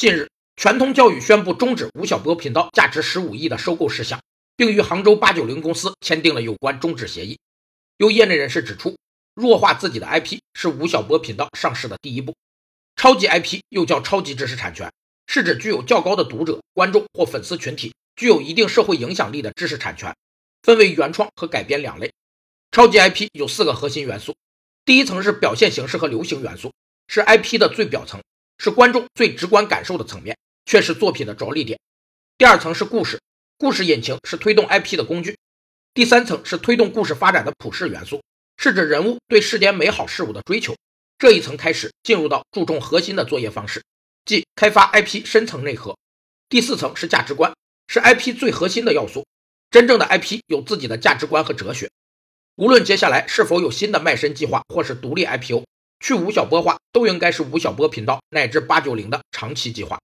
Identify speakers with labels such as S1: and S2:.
S1: 近日，全通教育宣布终止吴晓波频道价值十五亿的收购事项，并与杭州八九零公司签订了有关终止协议。有业内人士指出，弱化自己的 IP 是吴晓波频道上市的第一步。超级 IP 又叫超级知识产权，是指具有较高的读者、观众或粉丝群体，具有一定社会影响力的知识产权，分为原创和改编两类。超级 IP 有四个核心元素，第一层是表现形式和流行元素，是 IP 的最表层，是观众最直观感受的层面，却是作品的着力点。第二层是故事，故事引擎是推动 IP 的工具。第三层是推动故事发展的普世元素，是指人物对世间美好事物的追求。这一层开始进入到注重核心的作业方式，即开发 IP 深层内核。第四层是价值观，是 IP 最核心的要素。真正的 IP 有自己的价值观和哲学。无论接下来是否有新的卖身计划或是独立 IPO，去吴晓波化都应该是吴晓波频道乃至八九零的长期计划。